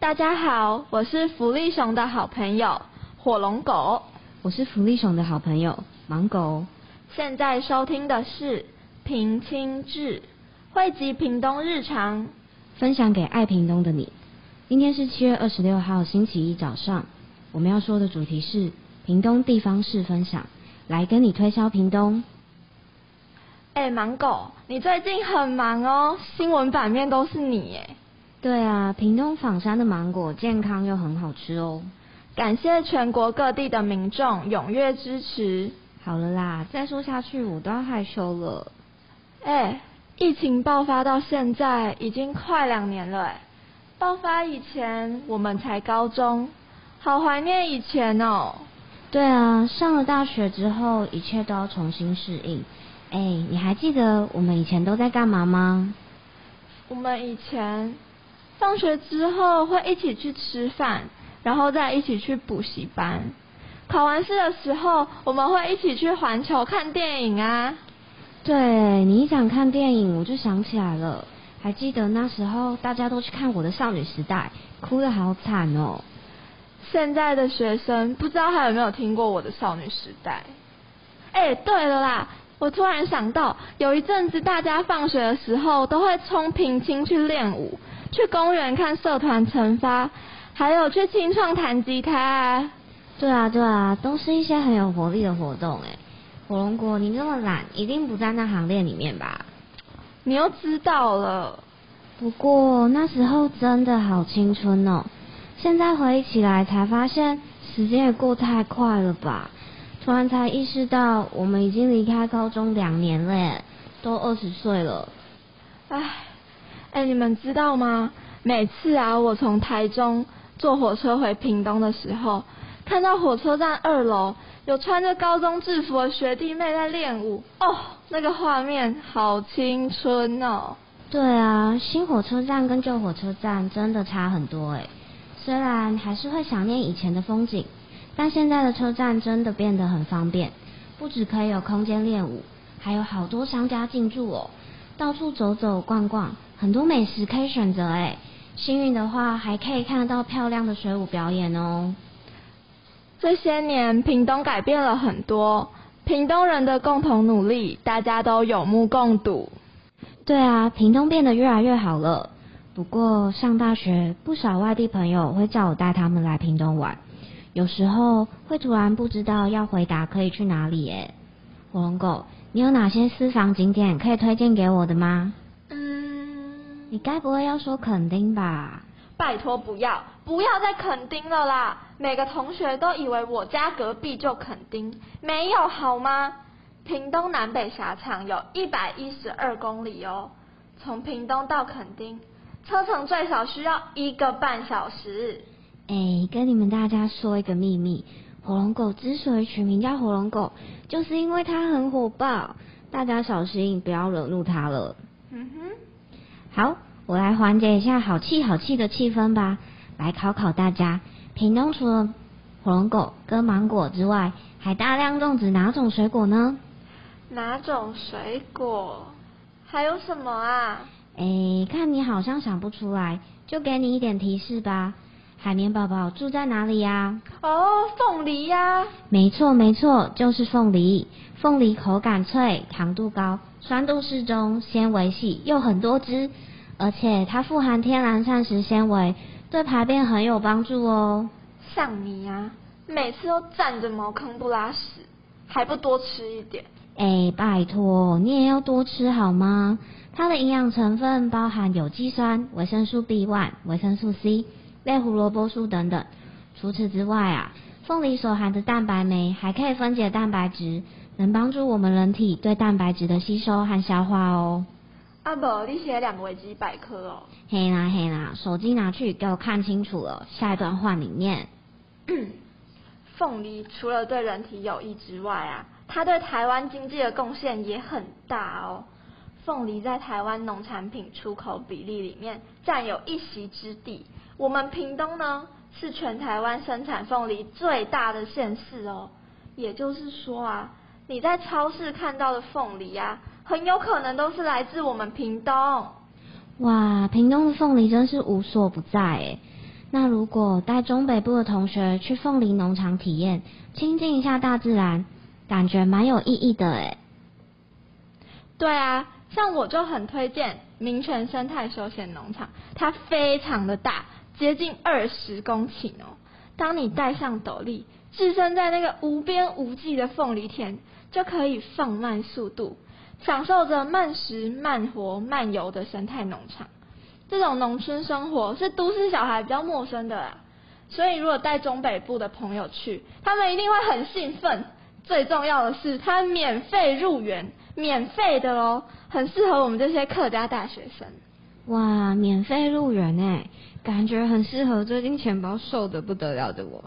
大家好，我是福利熊的好朋友火龙狗。我是福利熊的好朋友盲狗。现在收听的是平清志，汇集屏东日常，分享给爱屏东的你。今天是七月二十六号星期一早上，我们要说的主题是屏东地方事分享，来跟你推销屏东。哎，盲狗，你最近很忙哦，新闻版面都是你耶。对啊，屏东仿山的芒果健康又很好吃哦。感谢全国各地的民众踊跃支持。好了啦，再说下去我都要害羞了。哎，疫情爆发到现在已经快两年了哎。爆发以前我们才高中，好怀念以前哦。对啊，上了大学之后一切都要重新适应。哎，你还记得我们以前都在干嘛吗？我们以前放学之后会一起去吃饭。然后再一起去补习班，考完试的时候我们会一起去环球看电影啊。对你一讲看电影，我就想起来了，还记得那时候大家都去看我的少女时代，哭得好惨哦。现在的学生不知道还有没有听过我的少女时代？哎，对了啦，我突然想到，有一阵子大家放学的时候都会冲平清去练舞，去公园看社团惩罚。还有去清创弹吉他，对啊对啊，都是一些很有活力的活动哎。火龙果，你这么懒，一定不在那行列里面吧？你又知道了。不过那时候真的好青春哦，现在回忆起来才发现时间也过太快了吧？突然才意识到我们已经离开高中两年了，都二十岁了。唉，哎，你们知道吗？每次啊，我从台中。坐火车回屏东的时候，看到火车站二楼有穿着高中制服的学弟妹在练舞，哦，那个画面好青春哦。对啊，新火车站跟旧火车站真的差很多哎。虽然还是会想念以前的风景，但现在的车站真的变得很方便，不只可以有空间练舞，还有好多商家进驻哦，到处走走逛逛，很多美食可以选择诶。幸运的话，还可以看得到漂亮的水舞表演哦。这些年，屏东改变了很多，屏东人的共同努力，大家都有目共睹。对啊，屏东变得越来越好了。不过上大学，不少外地朋友会叫我带他们来屏东玩，有时候会突然不知道要回答可以去哪里耶。火龙狗，你有哪些私房景点可以推荐给我的吗？你该不会要说垦丁吧？拜托不要，不要再垦丁了啦！每个同学都以为我家隔壁就垦丁，没有好吗？屏东南北狭长有一百一十二公里哦，从屏东到垦丁，车程最少需要一个半小时。哎，跟你们大家说一个秘密，火龙果之所以取名叫火龙果，就是因为它很火爆，大家小心不要惹怒它了。嗯哼。好，我来缓解一下好气好气的气氛吧。来考考大家，屏东除了火龙果跟芒果之外，还大量种植哪种水果呢？哪种水果？还有什么啊？哎，看你好像想不出来，就给你一点提示吧。海绵宝宝住在哪里呀？哦，凤梨呀。没错没错，就是凤梨。凤梨口感脆，糖度高。酸度适中，纤维细，又很多汁，而且它富含天然膳食纤维，对排便很有帮助哦。像你呀，每次都占着茅坑不拉屎，还不多吃一点？哎，拜托，你也要多吃好吗？它的营养成分包含有机酸、维生素 B1、维生素 C、类胡萝卜素等等。除此之外啊，凤梨所含的蛋白酶还可以分解蛋白质。能帮助我们人体对蛋白质的吸收和消化哦。阿伯，你写两个维基百科哦。嘿啦嘿啦，手机拿去给我看清楚了，下一段话里面。凤梨除了对人体有益之外啊，它对台湾经济的贡献也很大哦。凤梨在台湾农产品出口比例里面占有一席之地。我们屏东呢，是全台湾生产凤梨最大的县市哦。也就是说啊。你在超市看到的凤梨啊，很有可能都是来自我们屏东。哇，屏东的凤梨真是无所不在诶。那如果带中北部的同学去凤梨农场体验，亲近一下大自然，感觉蛮有意义的诶。对啊，像我就很推荐民权生态休闲农场，它非常的大，接近二十公顷哦。当你戴上斗笠，置身在那个无边无际的凤梨田，就可以放慢速度，享受着慢食慢活慢游的生态农场。这种农村生活是都市小孩比较陌生的啦，所以如果带中北部的朋友去，他们一定会很兴奋。最重要的是，它免费入园。免费的哦，很适合我们这些客家大学生。哇，免费入园哎，感觉很适合最近钱包瘦的不得了的我。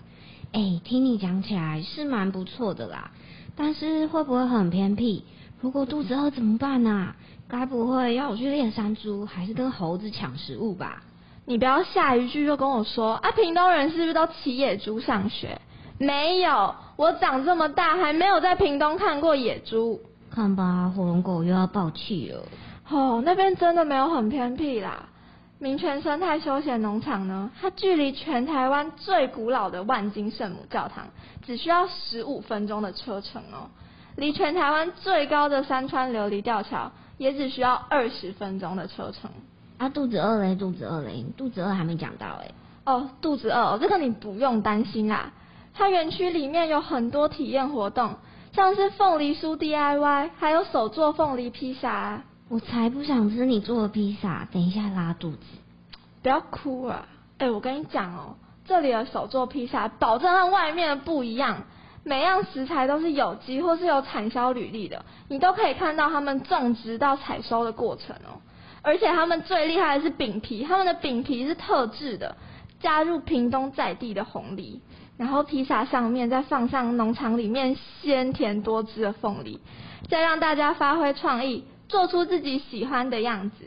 哎，听你讲起来是蛮不错的啦，但是会不会很偏僻？如果肚子饿怎么办啊？该不会要我去猎山猪，还是跟猴子抢食物吧？你不要下一句就跟我说啊，屏东人是不是都骑野猪上学？没有，我长这么大还没有在屏东看过野猪。看吧，火龙果又要爆气了。哦，那边真的没有很偏僻啦。民权生态休闲农场呢，它距离全台湾最古老的万金圣母教堂只需要十五分钟的车程哦。离全台湾最高的山川琉璃吊桥也只需要二十分钟的车程。啊，肚子饿嘞，肚子饿嘞，肚子饿还没讲到哎。哦，肚子饿，这个你不用担心啦。它园区里面有很多体验活动。像是凤梨酥 DIY，还有手做凤梨披萨。我才不想吃你做的披萨，等一下拉肚子。不要哭啊！哎，我跟你讲哦，这里的手做披萨保证和外面的不一样，每样食材都是有机或是有产销履历的，你都可以看到他们种植到采收的过程哦。而且他们最厉害的是饼皮，他们的饼皮是特制的，加入屏东在地的红梨。然后披萨上面再放上农场里面鲜甜多汁的凤梨，再让大家发挥创意，做出自己喜欢的样子。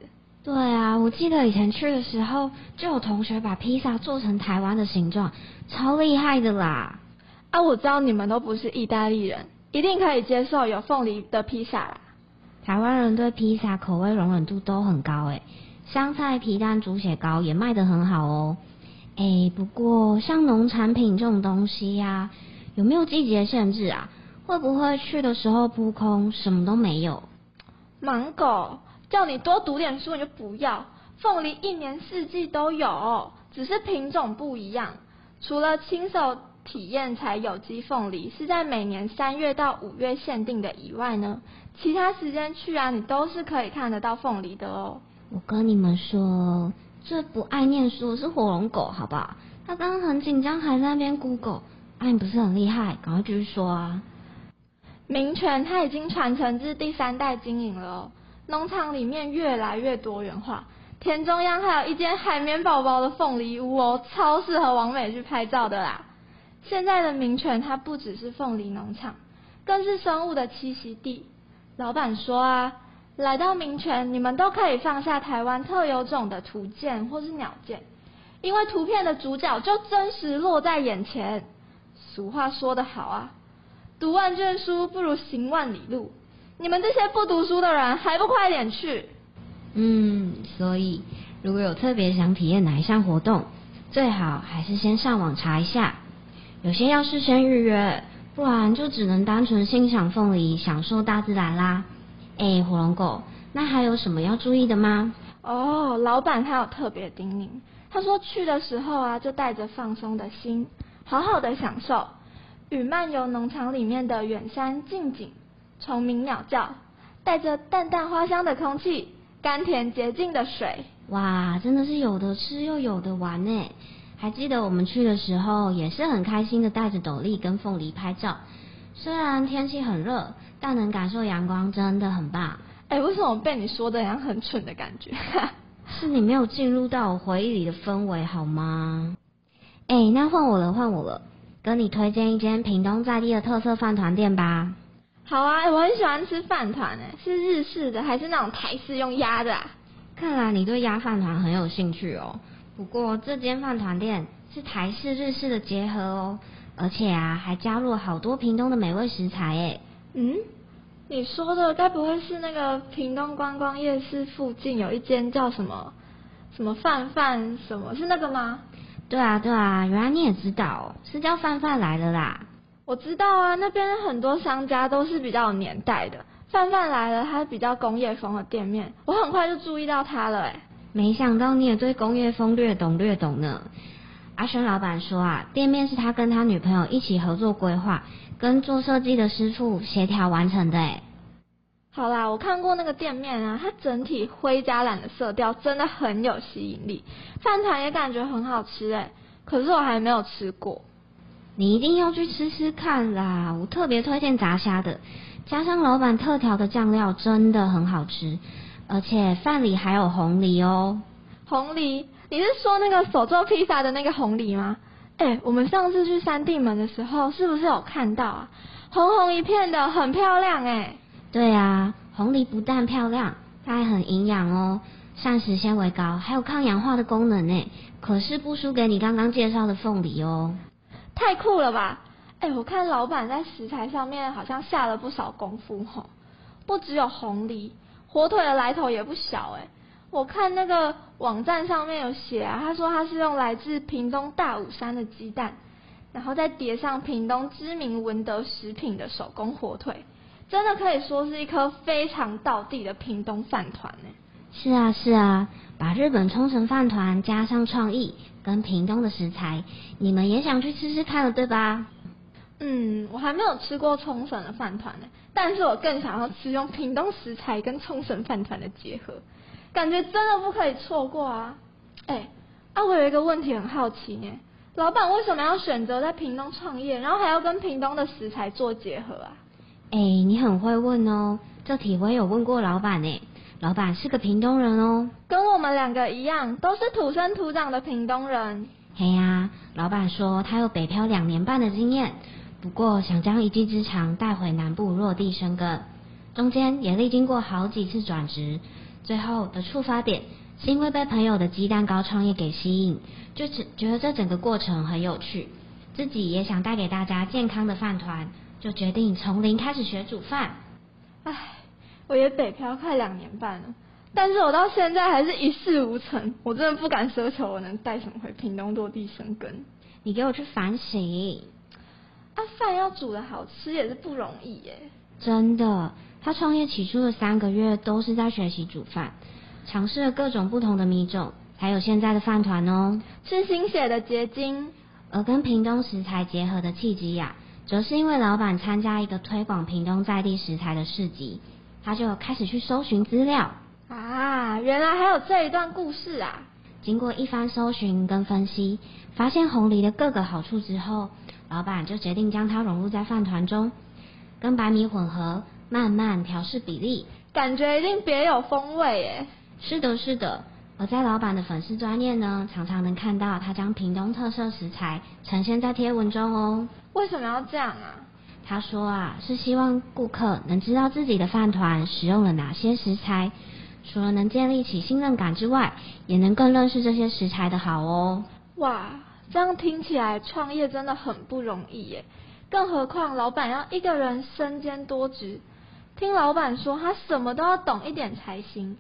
对啊，我记得以前去的时候，就有同学把披萨做成台湾的形状，超厉害的啦！啊，我知道你们都不是意大利人，一定可以接受有凤梨的披萨啦。台湾人对披萨口味容忍度都很高诶，香菜皮蛋猪血糕也卖得很好哦。哎，不过像农产品这种东西呀，有没有季节限制啊？会不会去的时候扑空，什么都没有？芒狗叫你多读点书，你就不要。凤梨一年四季都有，只是品种不一样。除了亲手体验才有机凤梨是在每年三月到五月限定的以外呢，其他时间去啊，你都是可以看得到凤梨的哦。我跟你们说。最不爱念书是火龙狗，好不好？他刚刚很紧张，还在那边 Google。哎，你不是很厉害？赶快继续说啊！民权它已经传承至第三代经营了哦，农场里面越来越多元化，田中央还有一间海绵宝宝的凤梨屋哦，超适合王美去拍照的啦。现在的民权它不只是凤梨农场，更是生物的栖息地。老板说啊。来到民权，你们都可以放下台湾特有种的图鉴或是鸟鉴，因为图片的主角就真实落在眼前。俗话说得好啊，读万卷书不如行万里路。你们这些不读书的人，还不快点去？嗯，所以如果有特别想体验哪一项活动，最好还是先上网查一下，有些要事先预约，不然就只能单纯欣赏凤梨，享受大自然啦。哎，火龙果，那还有什么要注意的吗？哦，老板他有特别叮咛，他说去的时候啊，就带着放松的心，好好的享受与漫游农场里面的远山近景、虫鸣鸟叫，带着淡淡花香的空气、甘甜洁净的水。哇，真的是有的吃又有的玩呢！还记得我们去的时候，也是很开心的，带着斗笠跟凤梨拍照。虽然天气很热。但能感受阳光真的很棒。哎，为什么被你说的像很蠢的感觉？是你没有进入到我回忆里的氛围好吗？哎，那换我了，换我了，跟你推荐一间屏东在地的特色饭团店吧。好啊，我很喜欢吃饭团诶，是日式的还是那种台式用压的？啊？看来你对压饭团很有兴趣哦。不过这间饭团店是台式日式的结合哦，而且啊还加入了好多屏东的美味食材诶。嗯，你说的该不会是那个屏东观光夜市附近有一间叫什么什么饭饭什么？是那个吗？对啊对啊，原来你也知道，是叫范范来了啦。我知道啊，那边很多商家都是比较有年代的。范范来了，他比较工业风的店面，我很快就注意到他了哎。没想到你也对工业风略懂略懂呢。阿轩老板说啊，店面是他跟他女朋友一起合作规划，跟做设计的师傅协调完成的哎。好啦，我看过那个店面啊，它整体灰加蓝的色调真的很有吸引力，饭团也感觉很好吃哎，可是我还没有吃过。你一定要去吃吃看啦，我特别推荐炸虾的，加上老板特调的酱料真的很好吃，而且饭里还有红梨哦。红梨？你是说那个手做披萨的那个红梨吗？哎，我们上次去三地门的时候是不是有看到啊？红红一片的，很漂亮哎。对啊，红梨不但漂亮，它还很营养哦，膳食纤维高，还有抗氧化的功能呢。可是不输给你刚刚介绍的凤梨哦。太酷了吧！哎，我看老板在食材上面好像下了不少功夫吼，不只有红梨，火腿的来头也不小哎。我看那个网站上面有写啊，他说他是用来自屏东大武山的鸡蛋，然后再叠上屏东知名文德食品的手工火腿。真的可以说是一颗非常道地的屏东饭团呢。是啊是啊，把日本冲绳饭团加上创意跟屏东的食材，你们也想去吃吃看了对吧？嗯，我还没有吃过冲绳的饭团呢，但是我更想要吃用屏东食材跟冲绳饭团的结合，感觉真的不可以错过啊！哎，啊，我有一个问题很好奇呢，老板为什么要选择在屏东创业，然后还要跟屏东的食材做结合啊？哎，你很会问哦，这题我有问过老板呢。老板是个屏东人哦，跟我们两个一样，都是土生土长的屏东人。嘿呀，老板说他有北漂两年半的经验，不过想将一技之长带回南部落地生根，中间也历经过好几次转职，最后的触发点是因为被朋友的鸡蛋糕创业给吸引，就只觉得这整个过程很有趣，自己也想带给大家健康的饭团。就决定从零开始学煮饭。唉，我也北漂快两年半了，但是我到现在还是一事无成。我真的不敢奢求我能带什么回屏东落地生根。你给我去反省。啊，饭要煮的好吃也是不容易耶。真的，他创业起初的三个月都是在学习煮饭，尝试了各种不同的米种，才有现在的饭团哦。是心血的结晶。而跟屏东食材结合的契机呀。则是因为老板参加一个推广屏东在地食材的市集，他就开始去搜寻资料啊，原来还有这一段故事啊！经过一番搜寻跟分析，发现红梨的各个好处之后，老板就决定将它融入在饭团中，跟白米混合，慢慢调试比例，感觉一定别有风味耶！是的，是的。而在老板的粉丝专业呢，常常能看到他将屏东特色食材呈现在贴文中哦。为什么要这样啊？他说啊，是希望顾客能知道自己的饭团使用了哪些食材，除了能建立起信任感之外，也能更认识这些食材的好哦。哇，这样听起来创业真的很不容易耶！更何况老板要一个人身兼多职，听老板说他什么都要懂一点才行。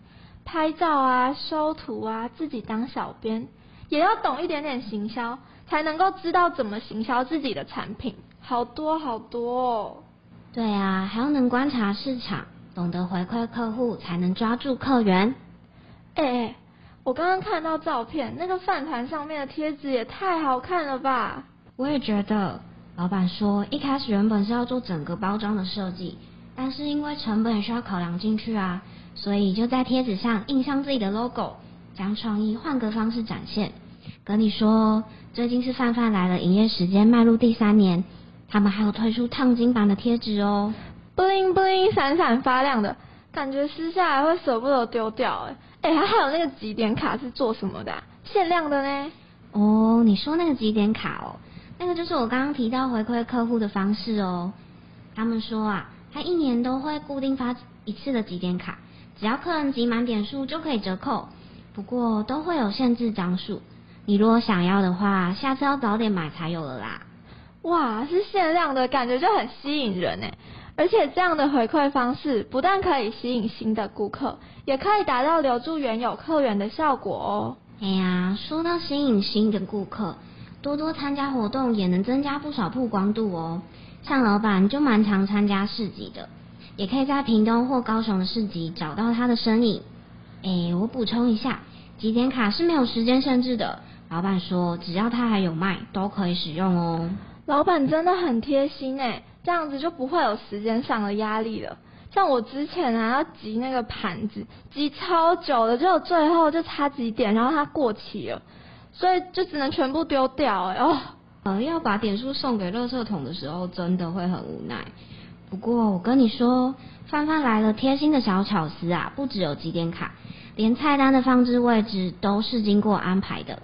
拍照啊，修图啊，自己当小编，也要懂一点点行销，才能够知道怎么行销自己的产品，好多好多。哦。对啊，还要能观察市场，懂得回馈客户，才能抓住客源。哎，我刚刚看到照片，那个饭团上面的贴纸也太好看了吧！我也觉得，老板说一开始原本是要做整个包装的设计，但是因为成本需要考量进去啊。所以就在贴纸上印上自己的 logo，将创意换个方式展现。跟你说，最近是范范来了，营业时间迈入第三年，他们还有推出烫金版的贴纸哦，bling bling 闪闪发亮的，感觉撕下来会舍不得丢掉哎。哎，还还有那个几点卡是做什么的？限量的呢？哦，你说那个几点卡哦，那个就是我刚刚提到回馈客户的方式哦。他们说啊，他一年都会固定发一次的几点卡。只要客人集满点数就可以折扣，不过都会有限制张数。你如果想要的话，下次要早点买才有了啦。哇，是限量的感觉就很吸引人哎！而且这样的回馈方式不但可以吸引新的顾客，也可以达到留住原有客源的效果哦。哎呀，说到吸引新的顾客，多多参加活动也能增加不少曝光度哦。像老板就蛮常参加市集的，也可以在屏东或高雄的市集找到他的身影。哎，我补充一下，集点卡是没有时间限制的。老板说，只要他还有卖，都可以使用哦。老板真的很贴心哎，这样子就不会有时间上的压力了。像我之前啊，要集那个盘子，集超久的，就最后就差几点，然后它过期了，所以就只能全部丢掉哎哦。呃，要把点数送给垃圾桶的时候，真的会很无奈。不过我跟你说，范范来了贴心的小巧思啊，不只有几点卡，连菜单的放置位置都是经过安排的。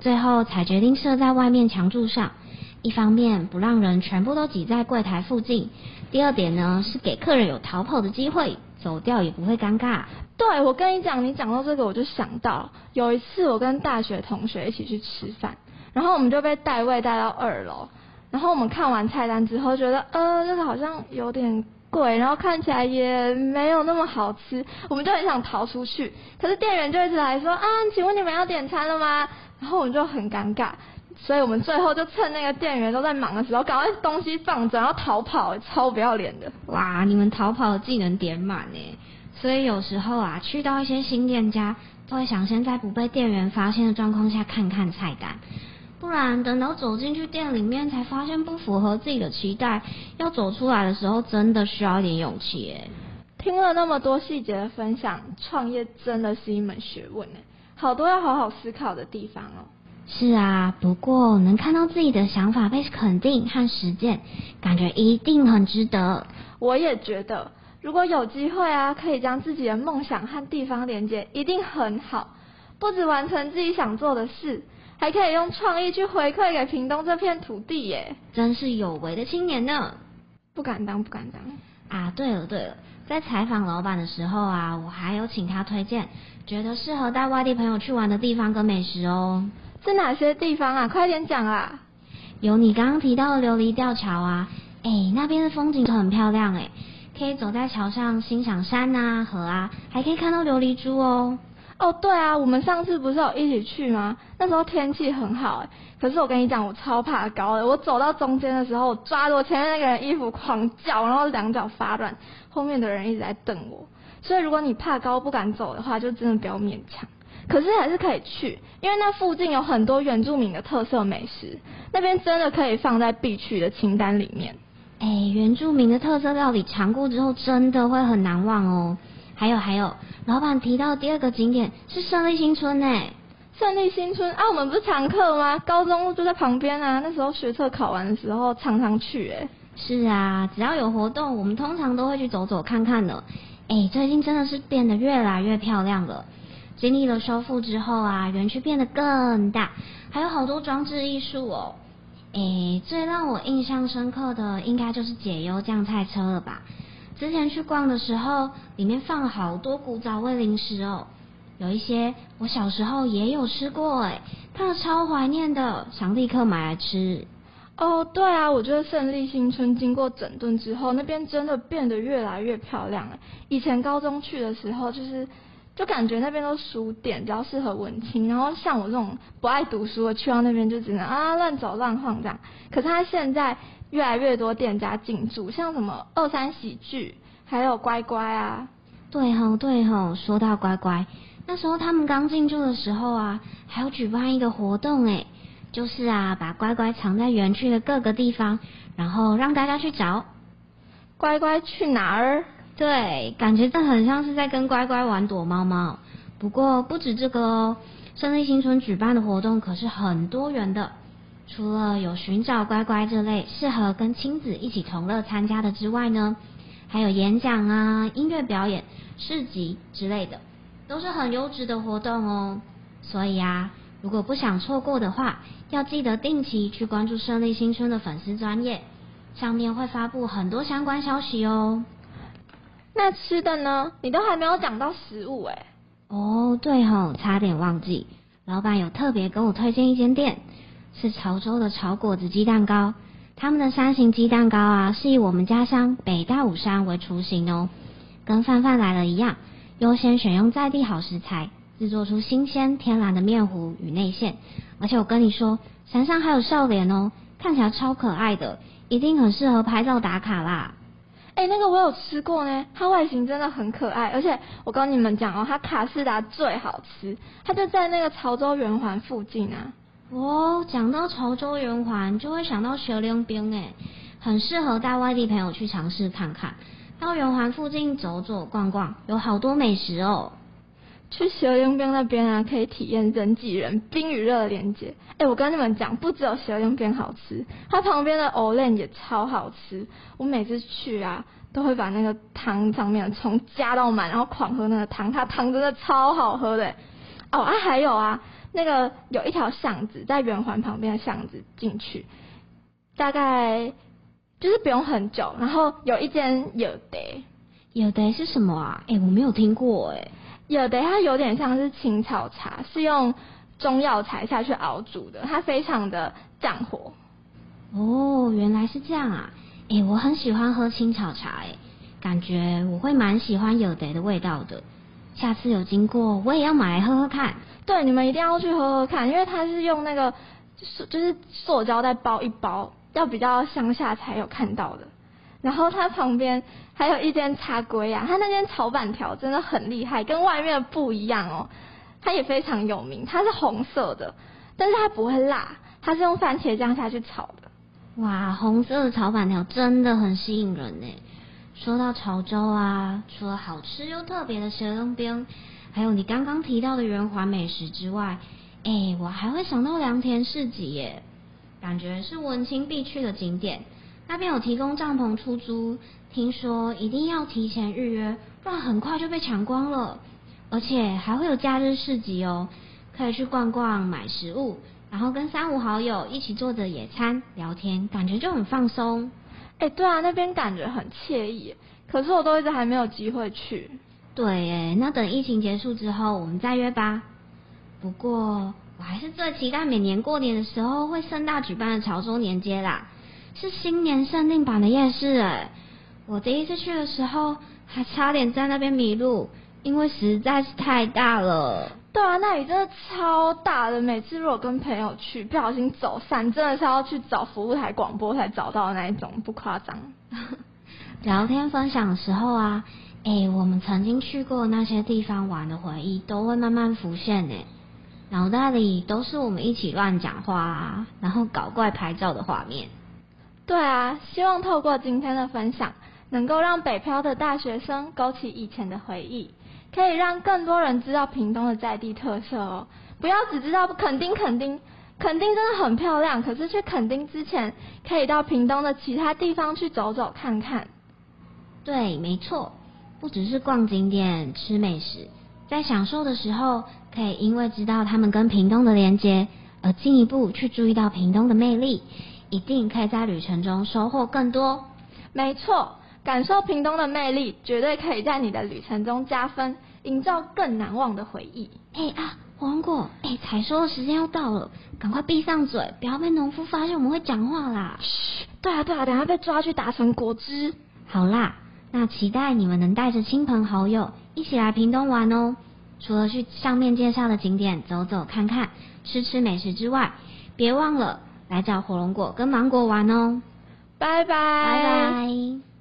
最后才决定设在外面墙柱上，一方面不让人全部都挤在柜台附近，第二点呢是给客人有逃跑的机会，走掉也不会尴尬。对，我跟你讲，你讲到这个我就想到，有一次我跟大学同学一起去吃饭，然后我们就被带位带到二楼，然后我们看完菜单之后觉得，呃，这个好像有点贵，然后看起来也没有那么好吃，我们就很想逃出去，可是店员就一直来说，啊，请问你们要点餐了吗？然后我们就很尴尬，所以我们最后就趁那个店员都在忙的时候，赶快东西放着，然后逃跑，超不要脸的。哇，你们逃跑的技能点满呢！所以有时候啊，去到一些新店家，都会想先在不被店员发现的状况下看看菜单，不然等到走进去店里面才发现不符合自己的期待，要走出来的时候，真的需要一点勇气诶。听了那么多细节的分享，创业真的是一门学问呢。好多要好好思考的地方哦。是啊，不过能看到自己的想法被肯定和实践，感觉一定很值得。我也觉得，如果有机会啊，可以将自己的梦想和地方连接，一定很好。不止完成自己想做的事，还可以用创意去回馈给屏东这片土地耶。真是有为的青年呢。不敢当，不敢当。啊，对了对了。在采访老板的时候啊，我还有请他推荐觉得适合带外地朋友去玩的地方跟美食哦。是哪些地方啊？快点讲啊！有你刚刚提到的琉璃吊桥啊，哎，那边的风景很漂亮哎，可以走在桥上欣赏山啊、河啊，还可以看到琉璃珠哦。哦，对啊，我们上次不是有一起去吗？那时候天气很好哎，可是我跟你讲，我超怕高的。我走到中间的时候，抓着我前面那个人衣服狂叫，然后两脚发软，后面的人一直在瞪我。所以如果你怕高不敢走的话，就真的不要勉强。可是还是可以去，因为那附近有很多原住民的特色美食，那边真的可以放在必去的清单里面。哎，原住民的特色料理尝过之后，真的会很难忘哦。还有还有，老板提到第二个景点是胜利新村呢。胜利新村啊，我们不是常客吗？高中就在旁边啊，那时候学测考完的时候常常去哎。是啊，只要有活动，我们通常都会去走走看看的。哎，最近真的是变得越来越漂亮了。经历了修复之后啊，园区变得更大，还有好多装置艺术哦。哎，最让我印象深刻的应该就是解忧酱菜车了吧。之前去逛的时候，里面放了好多古早味零食哦，有一些我小时候也有吃过哎，看了超怀念的，想立刻买来吃。哦，对啊，我觉得胜利新村经过整顿之后，那边真的变得越来越漂亮了。以前高中去的时候，就是就感觉那边都书店，比较适合文青，然后像我这种不爱读书的，去到那边就只能啊乱走乱晃这样。可是他现在。越来越多店家进驻，像什么二三喜剧，还有乖乖啊。对吼对吼，说到乖乖，那时候他们刚进驻的时候啊，还有举办一个活动诶，就是啊，把乖乖藏在园区的各个地方，然后让大家去找。乖乖去哪儿？对，感觉这很像是在跟乖乖玩躲猫猫。不过不止这个哦，胜利新村举办的活动可是很多元的。除了有寻找乖乖这类适合跟亲子一起同乐参加的之外呢，还有演讲啊、音乐表演、市集之类的，都是很优质的活动哦。所以啊，如果不想错过的话，要记得定期去关注胜利新村的粉丝专业，上面会发布很多相关消息哦。那吃的呢？你都还没有讲到食物哎。哦，对吼，差点忘记，老板有特别跟我推荐一间店。是潮州的炒果子鸡蛋糕，他们的山形鸡蛋糕啊，是以我们家乡北大武山为雏形哦。跟范范来了一样，优先选用在地好食材，制作出新鲜天然的面糊与内馅。而且我跟你说，山上还有笑脸哦，看起来超可爱的，一定很适合拍照打卡啦。哎，那个我有吃过呢，它外形真的很可爱，而且我跟你们讲哦，它卡士达最好吃，它就在那个潮州圆环附近啊。哦，讲到潮州圆环，就会想到雪莲冰哎，很适合带外地朋友去尝试看看。到圆环附近走走逛逛，有好多美食哦。去雪莲冰那边啊，可以体验人挤人、冰与热的连接。哎，我跟你们讲，不只有雪莲冰好吃，它旁边的藕链也超好吃。我每次去啊，都会把那个汤上面从加到满，然后狂喝那个汤，它汤真的超好喝的。哦啊，还有啊。那个有一条巷子，在圆环旁边的巷子进去，大概就是不用很久，然后有一间有的，有的是什么啊？哎，我没有听过哎。有的它有点像是青草茶，是用中药材下去熬煮的，它非常的降火。哦，原来是这样啊！哎，我很喜欢喝青草茶，哎，感觉我会蛮喜欢有得的味道的。下次有经过，我也要买来喝喝看。对，你们一定要去喝喝看，因为它是用那个就是就是塑胶袋包一包，要比较乡下才有看到的。然后它旁边还有一间茶龟啊，它那间炒板条真的很厉害，跟外面的不一样哦。它也非常有名，它是红色的，但是它不会辣，它是用番茄酱下去炒的。哇，红色的炒板条真的很吸引人呢。说到潮州啊，除了好吃又特别的蛇龙冰。还有你刚刚提到的圆环美食之外，哎，我还会想到良田市集耶，感觉是文青必去的景点。那边有提供帐篷出租，听说一定要提前预约，不然很快就被抢光了。而且还会有假日市集哦，可以去逛逛买食物，然后跟三五好友一起坐着野餐聊天，感觉就很放松。哎，对啊，那边感觉很惬意，可是我都一直还没有机会去。对哎，那等疫情结束之后，我们再约吧。不过我还是最期待每年过年的时候会盛大举办的潮州年街啦，是新年限定版的夜市哎。我第一次去的时候还差点在那边迷路，因为实在是太大了。对啊，那里真的超大的，每次如果跟朋友去，不小心走散，真的是要去找服务台广播才找到的那一种，不夸张。聊天分享的时候啊。哎，我们曾经去过那些地方玩的回忆都会慢慢浮现呢，脑袋里都是我们一起乱讲话啊，然后搞怪拍照的画面。对啊，希望透过今天的分享，能够让北漂的大学生勾起以前的回忆，可以让更多人知道屏东的在地特色哦。不要只知道垦丁，垦丁，垦丁真的很漂亮，可是去垦丁之前，可以到屏东的其他地方去走走看看。对，没错。不只是逛景点、吃美食，在享受的时候，可以因为知道他们跟屏东的连接，而进一步去注意到屏东的魅力，一定可以在旅程中收获更多。没错，感受屏东的魅力，绝对可以在你的旅程中加分，营造更难忘的回忆。哎啊，黄果，哎，采收的时间要到了，赶快闭上嘴，不要被农夫发现我们会讲话啦。嘘，对啊对啊，等下被抓去打成果汁。好啦。那期待你们能带着亲朋好友一起来屏东玩哦！除了去上面介绍的景点走走看看、吃吃美食之外，别忘了来找火龙果跟芒果玩哦！拜拜！拜拜！